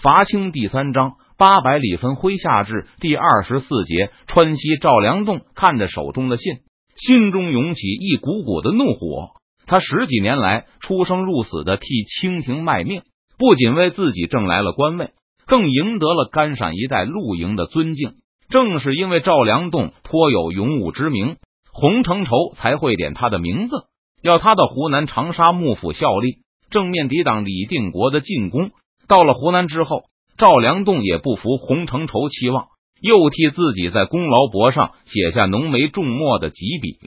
伐清第三章八百里分麾下炙第二十四节川西赵良栋看着手中的信，心中涌起一股股的怒火。他十几年来出生入死的替清廷卖命，不仅为自己挣来了官位，更赢得了甘陕一带陆营的尊敬。正是因为赵良栋颇有勇武之名，洪承畴才会点他的名字，要他到湖南长沙幕府效力，正面抵挡李定国的进攻。到了湖南之后，赵良栋也不服洪承畴期望，又替自己在功劳簿上写下浓眉重墨的几笔。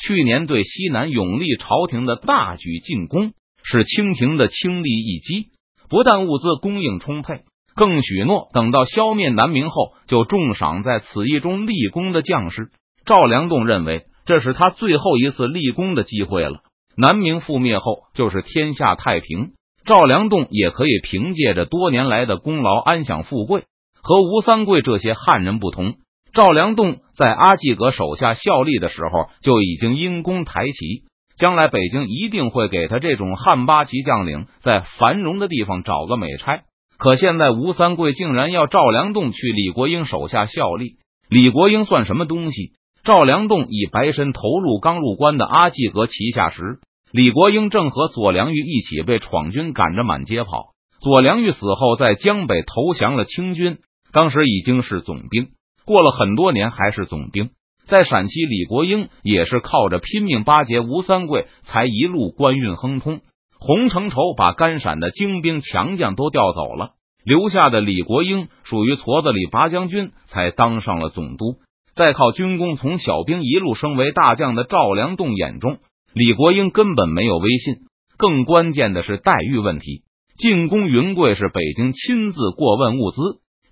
去年对西南永历朝廷的大举进攻，是清廷的轻力一击。不但物资供应充沛，更许诺等到消灭南明后，就重赏在此役中立功的将士。赵良栋认为，这是他最后一次立功的机会了。南明覆灭后，就是天下太平。赵良栋也可以凭借着多年来的功劳安享富贵。和吴三桂这些汉人不同。赵良栋在阿济格手下效力的时候就已经因功抬旗，将来北京一定会给他这种汉八旗将领在繁荣的地方找个美差。可现在吴三桂竟然要赵良栋去李国英手下效力，李国英算什么东西？赵良栋以白身投入刚入关的阿济格旗下时，李国英正和左良玉一起被闯军赶着满街跑。左良玉死后，在江北投降了清军，当时已经是总兵。过了很多年，还是总兵。在陕西，李国英也是靠着拼命巴结吴三桂，才一路官运亨通。洪承畴把甘陕的精兵强将都调走了，留下的李国英属于矬子里拔将军，才当上了总督。在靠军功从小兵一路升为大将的赵良栋眼中，李国英根本没有威信。更关键的是待遇问题。进攻云贵是北京亲自过问物资、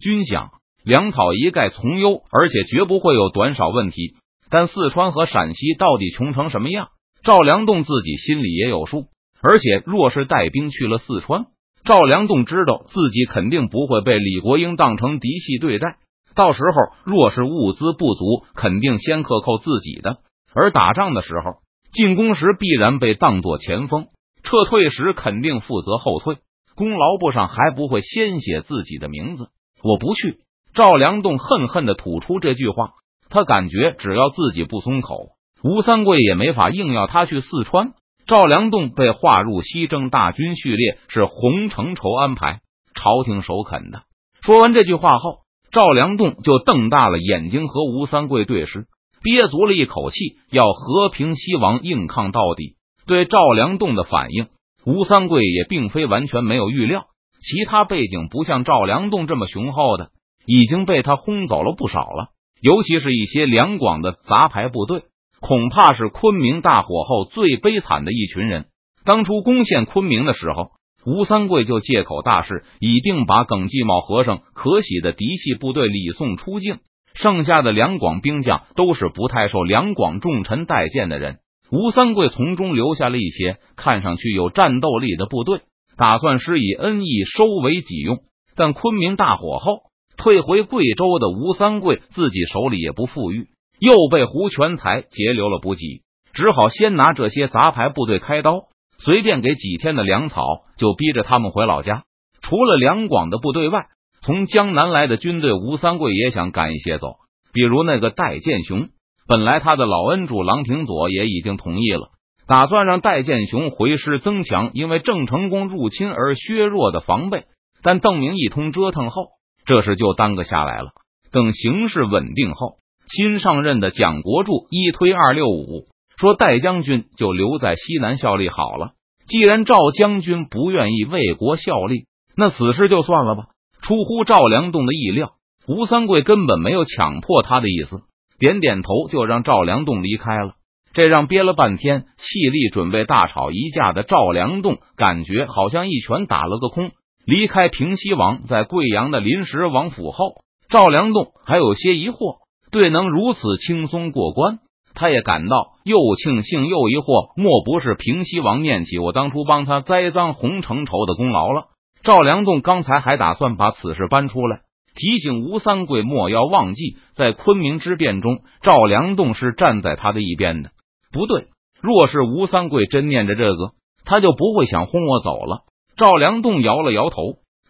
军饷。粮草一概从优，而且绝不会有短少问题。但四川和陕西到底穷成什么样，赵良栋自己心里也有数。而且，若是带兵去了四川，赵良栋知道自己肯定不会被李国英当成嫡系对待。到时候，若是物资不足，肯定先克扣自己的；而打仗的时候，进攻时必然被当作前锋，撤退时肯定负责后退，功劳簿上还不会先写自己的名字。我不去。赵良栋恨恨的吐出这句话，他感觉只要自己不松口，吴三桂也没法硬要他去四川。赵良栋被划入西征大军序列，是洪承畴安排，朝廷首肯的。说完这句话后，赵良栋就瞪大了眼睛和吴三桂对视，憋足了一口气，要和平西王硬抗到底。对赵良栋的反应，吴三桂也并非完全没有预料，其他背景不像赵良栋这么雄厚的。已经被他轰走了不少了，尤其是一些两广的杂牌部队，恐怕是昆明大火后最悲惨的一群人。当初攻陷昆明的时候，吴三桂就借口大事，已定把耿继茂和尚可喜的嫡系部队礼送出境。剩下的两广兵将都是不太受两广重臣待见的人。吴三桂从中留下了一些看上去有战斗力的部队，打算施以恩义收为己用。但昆明大火后。退回贵州的吴三桂自己手里也不富裕，又被胡全才截留了补给，只好先拿这些杂牌部队开刀，随便给几天的粮草，就逼着他们回老家。除了两广的部队外，从江南来的军队，吴三桂也想赶一些走，比如那个戴建雄。本来他的老恩主郎廷佐也已经同意了，打算让戴建雄回师增强因为郑成功入侵而削弱的防备，但邓明一通折腾后。这事就耽搁下来了。等形势稳定后，新上任的蒋国柱一推二六五，说戴将军就留在西南效力好了。既然赵将军不愿意为国效力，那此事就算了吧。出乎赵良栋的意料，吴三桂根本没有强迫他的意思，点点头就让赵良栋离开了。这让憋了半天、气力准备大吵一架的赵良栋感觉好像一拳打了个空。离开平西王在贵阳的临时王府后，赵良栋还有些疑惑，对能如此轻松过关，他也感到又庆幸又疑惑。莫不是平西王念起我当初帮他栽赃洪承畴的功劳了？赵良栋刚才还打算把此事搬出来，提醒吴三桂莫要忘记，在昆明之变中，赵良栋是站在他的一边的。不对，若是吴三桂真念着这个，他就不会想轰我走了。赵良栋摇了摇头，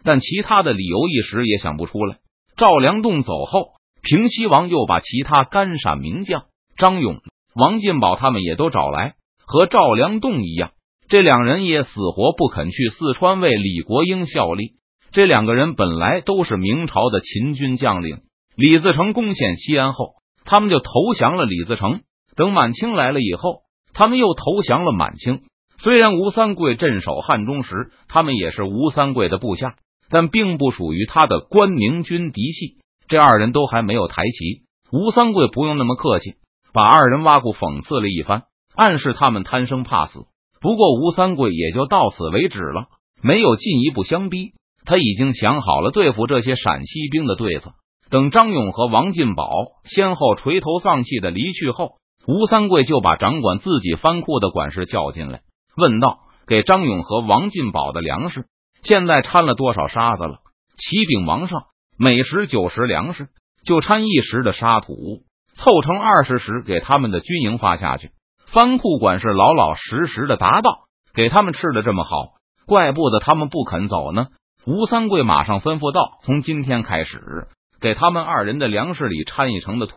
但其他的理由一时也想不出来。赵良栋走后，平西王又把其他干闪名将张勇、王进宝他们也都找来，和赵良栋一样，这两人也死活不肯去四川为李国英效力。这两个人本来都是明朝的秦军将领，李自成攻陷西安后，他们就投降了李自成。等满清来了以后，他们又投降了满清。虽然吴三桂镇守汉中时，他们也是吴三桂的部下。但并不属于他的关宁军嫡系，这二人都还没有抬旗。吴三桂不用那么客气，把二人挖苦讽刺了一番，暗示他们贪生怕死。不过吴三桂也就到此为止了，没有进一步相逼。他已经想好了对付这些陕西兵的对策。等张勇和王进宝先后垂头丧气的离去后，吴三桂就把掌管自己藩库的管事叫进来，问道：“给张勇和王进宝的粮食。”现在掺了多少沙子了？启禀王上，每十九石粮食，就掺一石的沙土，凑成二十石，给他们的军营发下去。藩库管事老老实实的答道：“给他们吃的这么好，怪不得他们不肯走呢。”吴三桂马上吩咐道：“从今天开始，给他们二人的粮食里掺一成的土，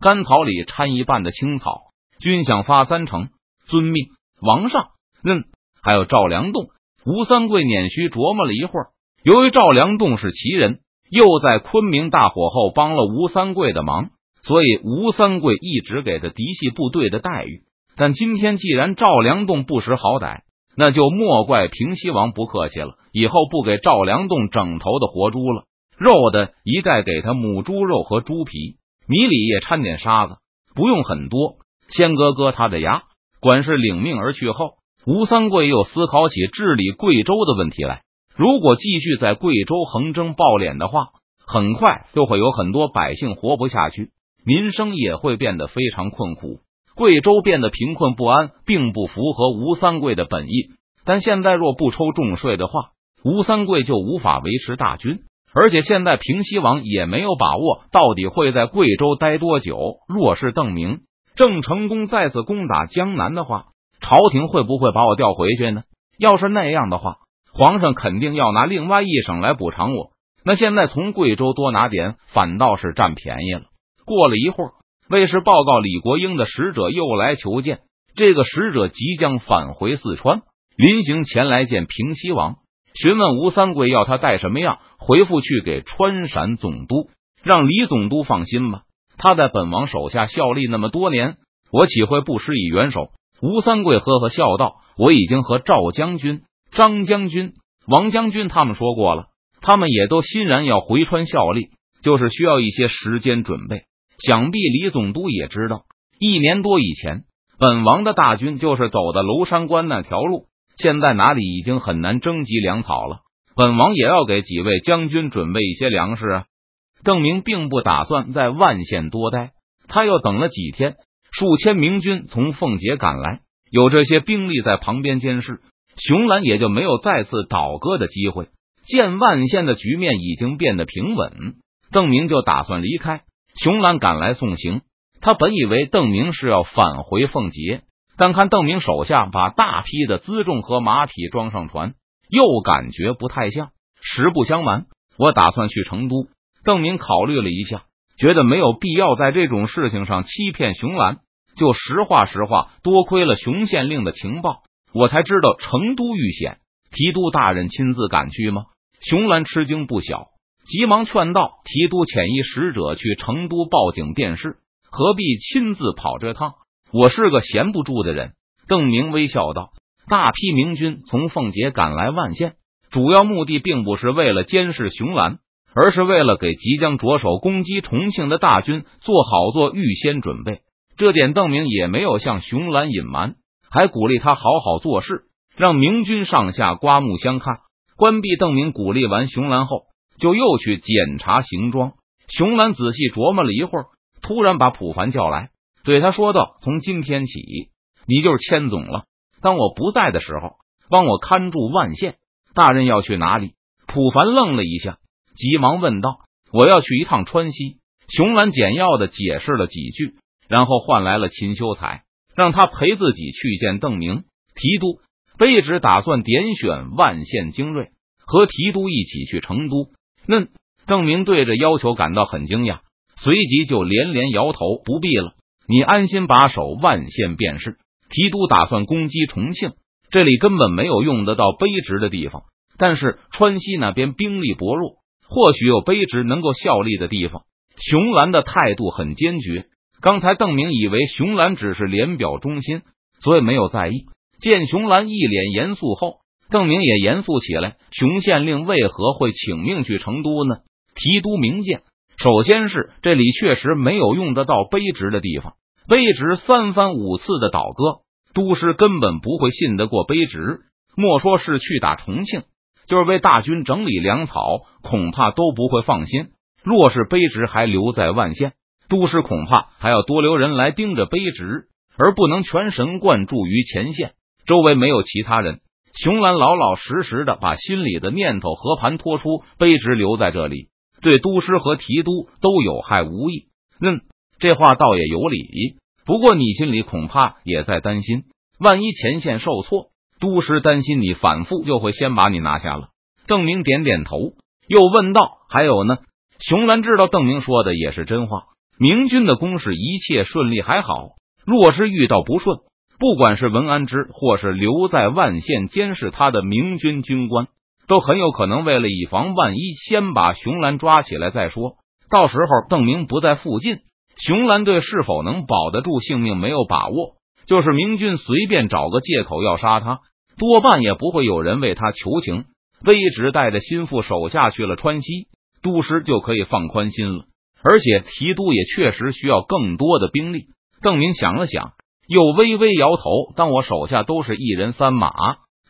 干草里掺一半的青草，均饷发三成。”遵命，王上。嗯，还有赵良栋。吴三桂捻须琢磨了一会儿，由于赵良栋是奇人，又在昆明大火后帮了吴三桂的忙，所以吴三桂一直给他嫡系部队的待遇。但今天既然赵良栋不识好歹，那就莫怪平西王不客气了。以后不给赵良栋整头的活猪了，肉的一概给他母猪肉和猪皮，米里也掺点沙子，不用很多，先割割他的牙。管事领命而去后。吴三桂又思考起治理贵州的问题来。如果继续在贵州横征暴敛的话，很快就会有很多百姓活不下去，民生也会变得非常困苦。贵州变得贫困不安，并不符合吴三桂的本意。但现在若不抽重税的话，吴三桂就无法维持大军。而且现在平西王也没有把握到底会在贵州待多久。若是邓明郑成功再次攻打江南的话，朝廷会不会把我调回去呢？要是那样的话，皇上肯定要拿另外一省来补偿我。那现在从贵州多拿点，反倒是占便宜了。过了一会儿，卫士报告李国英的使者又来求见。这个使者即将返回四川，临行前来见平西王，询问吴三桂要他带什么样回复去给川陕总督，让李总督放心吧。他在本王手下效力那么多年，我岂会不施以援手？吴三桂呵呵笑道：“我已经和赵将军、张将军、王将军他们说过了，他们也都欣然要回川效力，就是需要一些时间准备。想必李总督也知道，一年多以前，本王的大军就是走的娄山关那条路，现在哪里已经很难征集粮草了。本王也要给几位将军准备一些粮食啊。”邓明并不打算在万县多待，他又等了几天。数千明军从奉节赶来，有这些兵力在旁边监视，熊兰也就没有再次倒戈的机会。见万县的局面已经变得平稳，邓明就打算离开。熊兰赶来送行，他本以为邓明是要返回奉节，但看邓明手下把大批的辎重和马匹装上船，又感觉不太像。实不相瞒，我打算去成都。邓明考虑了一下，觉得没有必要在这种事情上欺骗熊兰。就实话实话，多亏了熊县令的情报，我才知道成都遇险。提督大人亲自赶去吗？熊兰吃惊不小，急忙劝道：“提督遣一使者去成都报警便是，何必亲自跑这趟？我是个闲不住的人。”邓明微笑道：“大批明军从奉节赶来万县，主要目的并不是为了监视熊兰，而是为了给即将着手攻击重庆的大军做好做预先准备。”这点邓明也没有向熊兰隐瞒，还鼓励他好好做事，让明军上下刮目相看。关闭邓明鼓励完熊兰后，就又去检查行装。熊兰仔细琢磨了一会儿，突然把普凡叫来，对他说道：“从今天起，你就是千总了。当我不在的时候，帮我看住万县。大人要去哪里？”普凡愣了一下，急忙问道：“我要去一趟川西。”熊兰简要的解释了几句。然后换来了秦修才，让他陪自己去见邓明提督。卑职打算点选万县精锐，和提督一起去成都。那邓明对这要求感到很惊讶，随即就连连摇头：“不必了，你安心把守万县便是。提督打算攻击重庆，这里根本没有用得到卑职的地方。但是川西那边兵力薄弱，或许有卑职能够效力的地方。”熊兰的态度很坚决。刚才邓明以为熊兰只是连表忠心，所以没有在意。见熊兰一脸严肃后，邓明也严肃起来。熊县令为何会请命去成都呢？提督明鉴，首先是这里确实没有用得到卑职的地方。卑职三番五次的倒戈，都师根本不会信得过卑职。莫说是去打重庆，就是为大军整理粮草，恐怕都不会放心。若是卑职还留在万县，都师恐怕还要多留人来盯着卑职，而不能全神贯注于前线。周围没有其他人，熊兰老老实实的把心里的念头和盘托出。卑职留在这里，对都师和提督都有害无益。嗯，这话倒也有理。不过你心里恐怕也在担心，万一前线受挫，都师担心你反复，就会先把你拿下了。邓明点点头，又问道：“还有呢？”熊兰知道邓明说的也是真话。明军的攻势一切顺利还好，若是遇到不顺，不管是文安之或是留在万县监视他的明军军官，都很有可能为了以防万一，先把熊兰抓起来再说。到时候邓明不在附近，熊兰队是否能保得住性命没有把握。就是明军随便找个借口要杀他，多半也不会有人为他求情。卑职带着心腹手下去了川西。都师就可以放宽心了，而且提督也确实需要更多的兵力。邓明想了想，又微微摇头：“当我手下都是一人三马，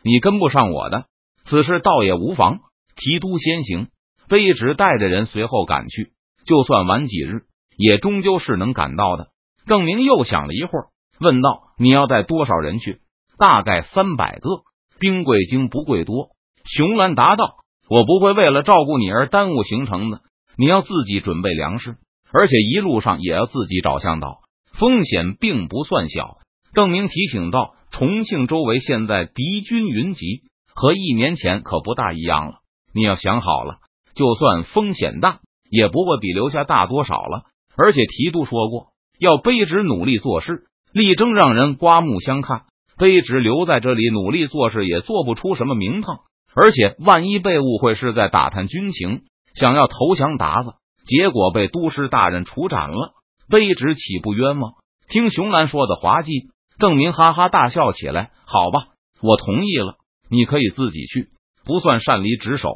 你跟不上我的，此事倒也无妨。提督先行，卑职带着人随后赶去。就算晚几日，也终究是能赶到的。”邓明又想了一会儿，问道：“你要带多少人去？”“大概三百个，兵贵精不贵多。”熊兰答道。我不会为了照顾你而耽误行程的。你要自己准备粮食，而且一路上也要自己找向导，风险并不算小。邓明提醒道：“重庆周围现在敌军云集，和一年前可不大一样了。你要想好了，就算风险大，也不会比留下大多少了。而且提督说过，要卑职努力做事，力争让人刮目相看。卑职留在这里努力做事，也做不出什么名堂。”而且，万一被误会是在打探军情，想要投降鞑子，结果被都师大人处斩了，卑职岂不冤枉？听熊兰说的滑稽，邓明哈哈大笑起来。好吧，我同意了，你可以自己去，不算擅离职守。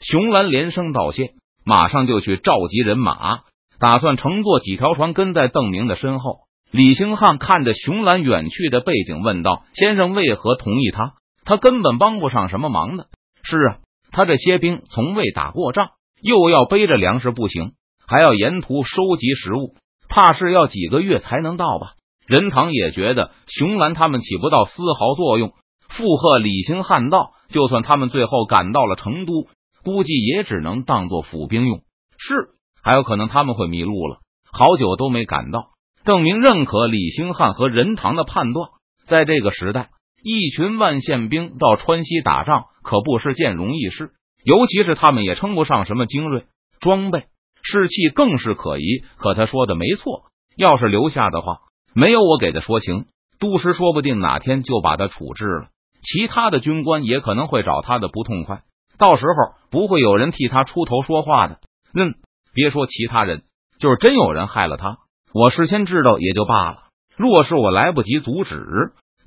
熊兰连声道谢，马上就去召集人马，打算乘坐几条船跟在邓明的身后。李兴汉看着熊兰远去的背景，问道：“先生为何同意他？他根本帮不上什么忙的。”是啊，他这些兵从未打过仗，又要背着粮食不行，还要沿途收集食物，怕是要几个月才能到吧？任堂也觉得熊兰他们起不到丝毫作用，附和李兴汉道：“就算他们最后赶到了成都，估计也只能当做府兵用。是，还有可能他们会迷路了，好久都没赶到。”邓明认可李兴汉和任堂的判断，在这个时代。一群万县兵到川西打仗可不是件容易事，尤其是他们也称不上什么精锐，装备士气更是可疑。可他说的没错，要是留下的话，没有我给的说情，都师说不定哪天就把他处置了。其他的军官也可能会找他的不痛快，到时候不会有人替他出头说话的。嗯，别说其他人，就是真有人害了他，我事先知道也就罢了。若是我来不及阻止。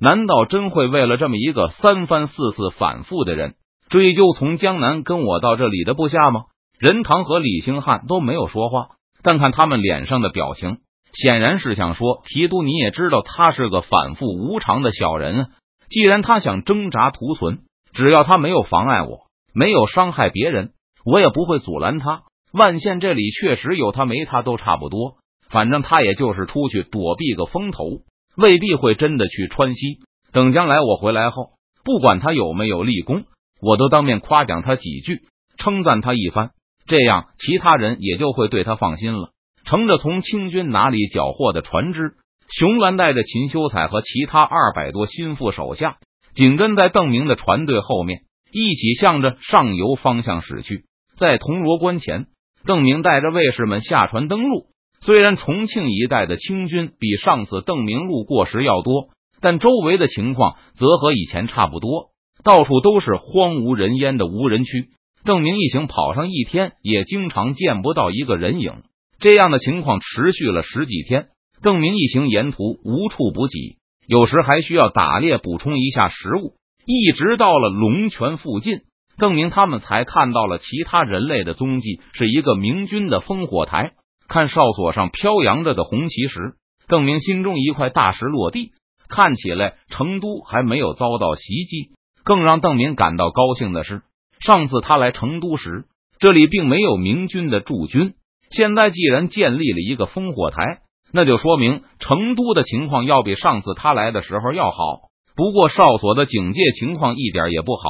难道真会为了这么一个三番四次反复的人追究从江南跟我到这里的部下吗？任堂和李兴汉都没有说话，但看他们脸上的表情，显然是想说：提督你也知道他是个反复无常的小人啊。既然他想挣扎图存，只要他没有妨碍我，没有伤害别人，我也不会阻拦他。万县这里确实有他没他都差不多，反正他也就是出去躲避个风头。未必会真的去川西。等将来我回来后，不管他有没有立功，我都当面夸奖他几句，称赞他一番，这样其他人也就会对他放心了。乘着从清军哪里缴获的船只，熊兰带着秦修彩和其他二百多心腹手下，紧跟在邓明的船队后面。一起向着上游方向驶去。在铜锣关前，邓明带着卫士们下船登陆。虽然重庆一带的清军比上次邓明路过时要多，但周围的情况则和以前差不多，到处都是荒无人烟的无人区。邓明一行跑上一天，也经常见不到一个人影。这样的情况持续了十几天，邓明一行沿途无处补给，有时还需要打猎补充一下食物。一直到了龙泉附近，邓明他们才看到了其他人类的踪迹，是一个明军的烽火台。看哨所上飘扬着的红旗时，邓明心中一块大石落地。看起来成都还没有遭到袭击。更让邓明感到高兴的是，上次他来成都时，这里并没有明军的驻军。现在既然建立了一个烽火台，那就说明成都的情况要比上次他来的时候要好。不过哨所的警戒情况一点也不好。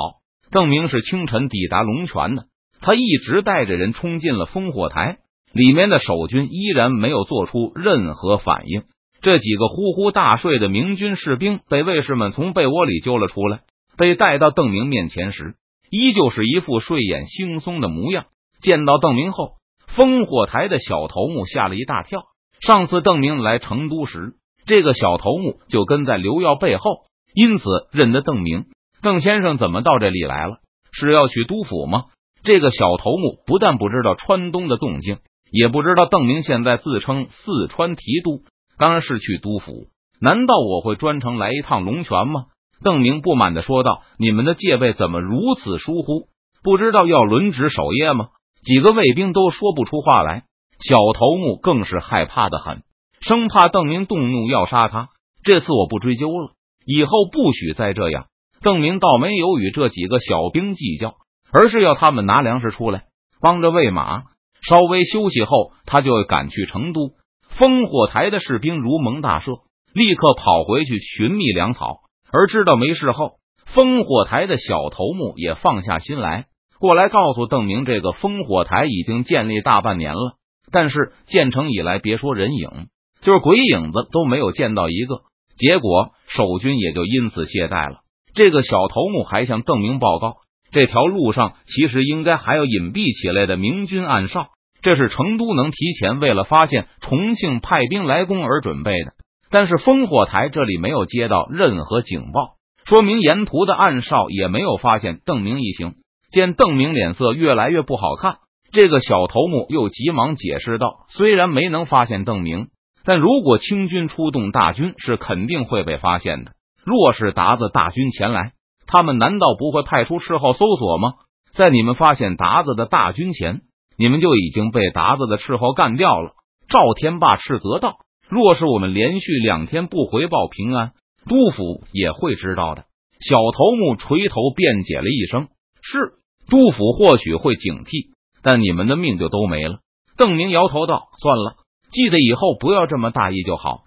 邓明是清晨抵达龙泉的，他一直带着人冲进了烽火台。里面的守军依然没有做出任何反应。这几个呼呼大睡的明军士兵被卫士们从被窝里揪了出来，被带到邓明面前时，依旧是一副睡眼惺忪的模样。见到邓明后，烽火台的小头目吓了一大跳。上次邓明来成都时，这个小头目就跟在刘耀背后，因此认得邓明。邓先生怎么到这里来了？是要去督府吗？这个小头目不但不知道川东的动静。也不知道邓明现在自称四川提督，当然是去督府。难道我会专程来一趟龙泉吗？邓明不满的说道：“你们的戒备怎么如此疏忽？不知道要轮值守夜吗？”几个卫兵都说不出话来，小头目更是害怕的很，生怕邓明动怒要杀他。这次我不追究了，以后不许再这样。邓明倒没有与这几个小兵计较，而是要他们拿粮食出来，帮着喂马。稍微休息后，他就赶去成都。烽火台的士兵如蒙大赦，立刻跑回去寻觅粮草。而知道没事后，烽火台的小头目也放下心来，过来告诉邓明，这个烽火台已经建立大半年了，但是建成以来，别说人影，就是鬼影子都没有见到一个。结果守军也就因此懈怠了。这个小头目还向邓明报告。这条路上其实应该还有隐蔽起来的明军暗哨，这是成都能提前为了发现重庆派兵来攻而准备的。但是烽火台这里没有接到任何警报，说明沿途的暗哨也没有发现邓明一行。见邓明脸色越来越不好看，这个小头目又急忙解释道：“虽然没能发现邓明，但如果清军出动大军，是肯定会被发现的。若是达子大军前来。”他们难道不会派出斥候搜索吗？在你们发现达子的大军前，你们就已经被达子的斥候干掉了。赵天霸斥责道：“若是我们连续两天不回报平安，杜府也会知道的。”小头目垂头辩解了一声：“是，杜府或许会警惕，但你们的命就都没了。”邓明摇头道：“算了，记得以后不要这么大意就好。”